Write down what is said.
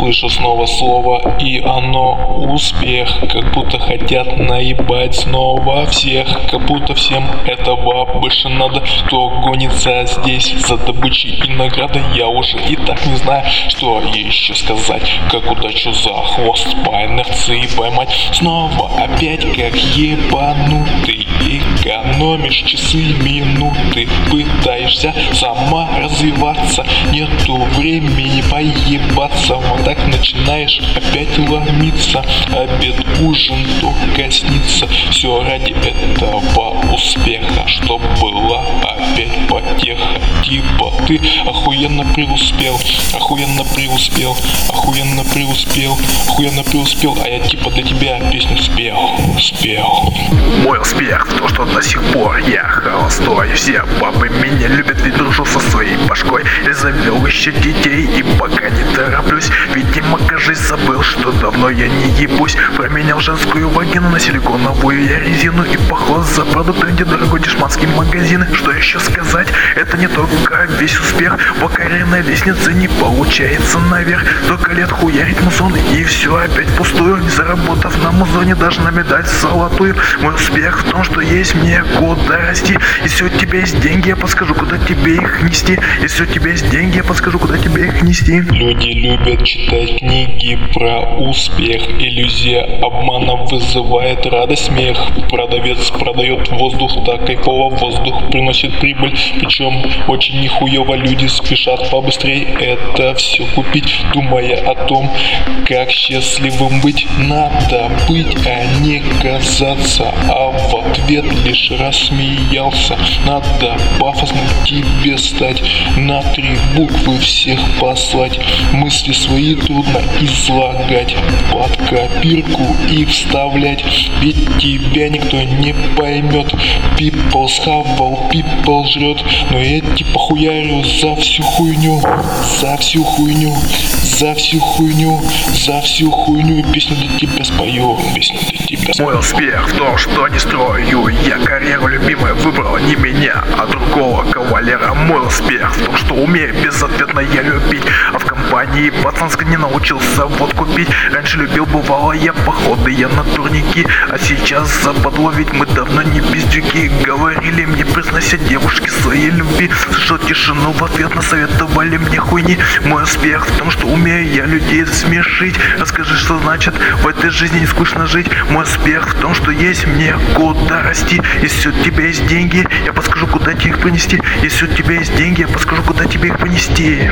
Слышу снова слово, и оно успех Как будто хотят наебать снова всех Как будто всем этого больше надо Кто гонится здесь за добычей и наградой. Я уже и так не знаю, что еще сказать Как удачу за хвост по инерции поймать. Снова опять как ебанутый Экономишь часы, минуты Пытаешься сама развиваться. Нету времени поебаться Вот так начинаешь опять ломиться. Обед, ужин только снится Все ради этого успеха Чтоб была опять потеха. Типа ты охуенно преуспел Охуенно преуспел Охуенно преуспел Охуенно преуспел. А я типа для тебя песню спел Спел. Мой успех в том, что до сих пор я холостой. Все бабы меня любят, ведь дружу со своей башкой. Я завел еще детей и пока не тороплюсь. Видимо, кажется, забыл, что давно я не ебусь. Променял женскую вагину на силиконовую я резину И поход за продукты, где дорогой дешманский магазин? Что еще сказать, это не только весь успех. По карьерной лестнице не получается наверх. Только лет хуярить музон и все опять пустую. Не заработав на музоне даже на медаль золотую. Мой успех в том, что есть мне куда расти. Если у тебя есть деньги, я подскажу, куда тебе их нести. Если у тебя есть деньги, я подскажу, куда тебе их нести. Люди любят читать книги про успех. Иллюзия обмана вызывает радость, смех. Продавец продает воздух, так кайфово воздух приносит прибыль. Причем очень нихуево люди спешат побыстрее это все купить Думая о том, как счастливым быть. Надо быть, а не казаться А ответ лишь рассмеялся. Надо пафосно тебе стать На три буквы всех послать. Мысли свои трудно излагать Под копирку и вставлять. Ведь тебя никто не поймет. People схавал, people жрет. Но я типа хуярю за всю хуйню За всю хуйню За всю хуйню За всю хуйню. Песню для тебя спою Песню для Мой успех в том, что не строю Я карьеру любимая выбрал не меня, а другого кавалера. Мой успех в том, что умею безответно я любить А в компании пацанской не научился водку пить Раньше любил, бывало я походы, я на турники А сейчас западло, ведь мы давно не пиздюки. Говорили мне, произнося девушки своей любви. Слышал тишину, в ответ насоветовали мне хуйни. Мой успех в том, что умею я людей смешить. Расскажи, что значит в этой жизни не скучно жить. Мой успех в том, что есть мне куда расти. Если у тебя есть деньги, я подскажу, куда тебе их принести Если у тебя есть деньги, я подскажу, куда тебе их понести